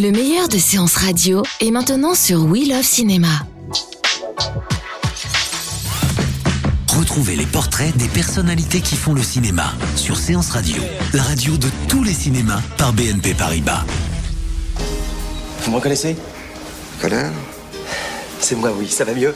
Le meilleur de séances radio est maintenant sur We Love Cinéma. Retrouvez les portraits des personnalités qui font le cinéma sur Séance Radio, la radio de tous les cinémas par BNP Paribas. Vous me reconnaissez? Connard C'est moi, oui, ça va mieux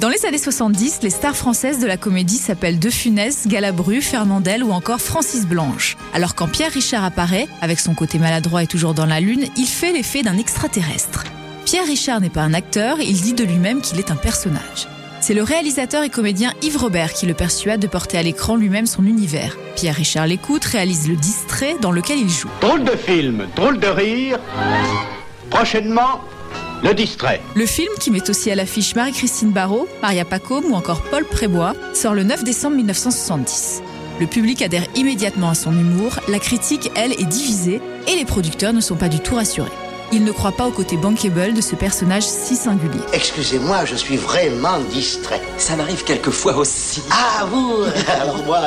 Dans les années 70, les stars françaises de la comédie s'appellent De Funès, Galabru, Fernandel ou encore Francis Blanche. Alors quand Pierre Richard apparaît, avec son côté maladroit et toujours dans la lune, il fait l'effet d'un extraterrestre. Pierre Richard n'est pas un acteur, il dit de lui-même qu'il est un personnage. C'est le réalisateur et comédien Yves Robert qui le persuade de porter à l'écran lui-même son univers. Pierre Richard l'écoute, réalise Le Distrait dans lequel il joue. Drôle de film, drôle de rire. Prochainement, le distrait. Le film, qui met aussi à l'affiche Marie-Christine Barrault, Maria Pacôme ou encore Paul Prébois, sort le 9 décembre 1970. Le public adhère immédiatement à son humour, la critique, elle, est divisée et les producteurs ne sont pas du tout rassurés. Ils ne croient pas au côté bankable de ce personnage si singulier. Excusez-moi, je suis vraiment distrait. Ça m'arrive quelquefois aussi. Ah, vous Alors moi...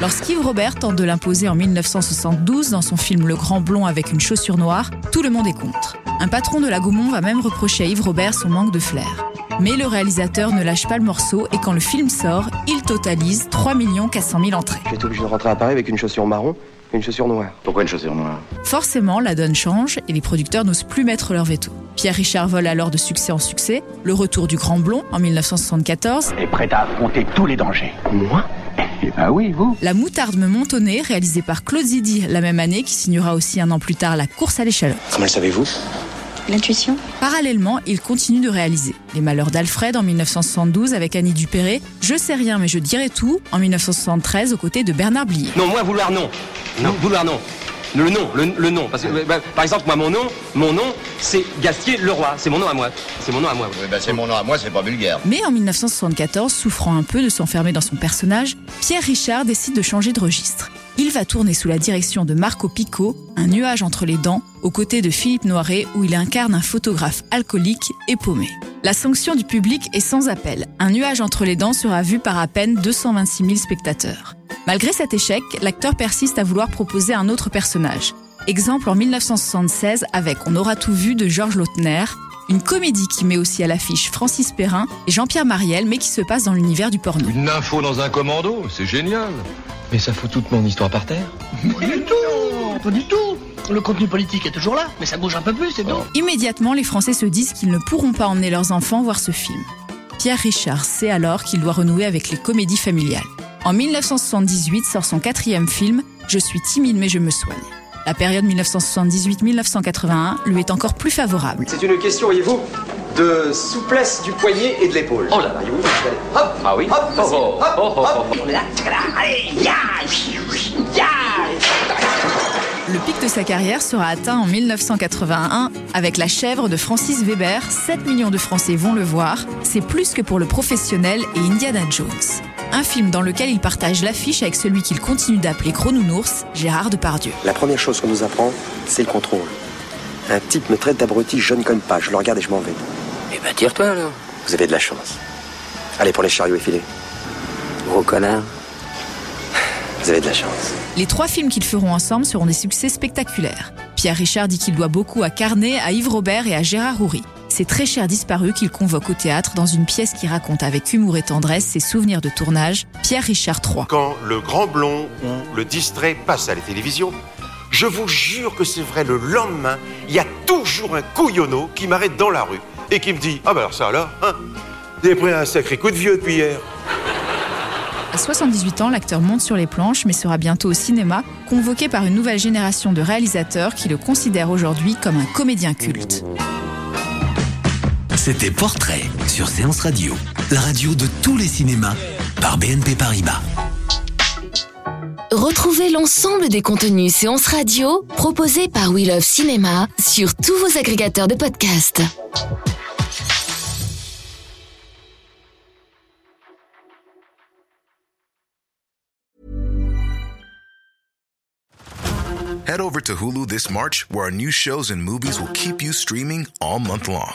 Lorsqu'Yves Robert tente de l'imposer en 1972 dans son film Le Grand Blond avec une chaussure noire, tout le monde est contre. Un patron de la Gaumont va même reprocher à Yves Robert son manque de flair. Mais le réalisateur ne lâche pas le morceau et quand le film sort, il totalise 3 400 000 entrées. Être obligé de rentrer à Paris avec une chaussure marron et une chaussure noire. Pourquoi une chaussure noire? Forcément, la donne change et les producteurs n'osent plus mettre leur veto. Pierre Richard vole alors de succès en succès, le retour du Grand Blond en 1974, Et prêt à affronter tous les dangers. Moi? Eh ben oui, vous. La moutarde me montonnée, réalisé par Claude Zidi la même année, qui signera aussi un an plus tard La course à l'échalote. Comment le savez-vous? L'intuition Parallèlement, il continue de réaliser Les Malheurs d'Alfred en 1972 avec Annie Dupéré, Je sais rien mais je dirai tout en 1973 aux côtés de Bernard Blier. Non, moi, vouloir non. Non, vouloir non. Le nom, le, le nom. Parce que, bah, par exemple, moi, mon nom, mon nom, c'est Gastier Leroy. C'est mon nom à moi. C'est mon nom à moi. Oui, ben c'est mon nom à moi, c'est pas vulgaire. Mais en 1974, souffrant un peu de s'enfermer dans son personnage, Pierre Richard décide de changer de registre. Il va tourner sous la direction de Marco Pico, Un nuage entre les dents, aux côtés de Philippe Noiret, où il incarne un photographe alcoolique et paumé. La sanction du public est sans appel. Un nuage entre les dents sera vu par à peine 226 000 spectateurs. Malgré cet échec, l'acteur persiste à vouloir proposer un autre personnage. Exemple en 1976 avec On aura tout vu de Georges Lautner, une comédie qui met aussi à l'affiche Francis Perrin et Jean-Pierre Mariel, mais qui se passe dans l'univers du porno. Une info dans un commando, c'est génial. Mais ça fout toute mon histoire par terre. Pas du tout Pas du tout Le contenu politique est toujours là, mais ça bouge un peu plus, c'est tout. Immédiatement, les Français se disent qu'ils ne pourront pas emmener leurs enfants voir ce film. Pierre Richard sait alors qu'il doit renouer avec les comédies familiales. En 1978 sort son quatrième film, Je suis timide mais je me soigne. La période 1978-1981 lui est encore plus favorable. C'est une question, voyez-vous, de souplesse du poignet et de l'épaule. Oh là là, Hop Ah oui Hop, Oh, oh, hop, oh, hop. Le pic de sa carrière sera atteint en 1981 avec La chèvre de Francis Weber. 7 millions de Français vont le voir. C'est plus que pour le professionnel et Indiana Jones. Un film dans lequel il partage l'affiche avec celui qu'il continue d'appeler Gros Nounours, Gérard Depardieu. La première chose qu'on nous apprend, c'est le contrôle. Un type me traite d'abruti, je ne connais pas, je le regarde et je m'en vais. Eh ben, tire-toi alors. Vous avez de la chance. Allez pour les chariots effilés. Gros connard. Vous avez de la chance. Les trois films qu'ils feront ensemble seront des succès spectaculaires. Pierre Richard dit qu'il doit beaucoup à Carnet, à Yves Robert et à Gérard Houry. C'est très cher disparu qu'il convoque au théâtre dans une pièce qui raconte avec humour et tendresse ses souvenirs de tournage, Pierre Richard III. Quand le grand blond ou le distrait passe à la télévision, je vous jure que c'est vrai, le lendemain, il y a toujours un couillonneau qui m'arrête dans la rue et qui me dit Ah, bah alors ça alors, hein? Avez pris un sacré coup de vieux depuis hier. À 78 ans, l'acteur monte sur les planches mais sera bientôt au cinéma, convoqué par une nouvelle génération de réalisateurs qui le considèrent aujourd'hui comme un comédien culte. C'était Portrait sur Séance Radio, la radio de tous les cinémas par BNP Paribas. Retrouvez l'ensemble des contenus séances radio proposés par We Love Cinéma sur tous vos agrégateurs de podcasts. Head over to Hulu this March, where our new shows and movies will keep you streaming all month long.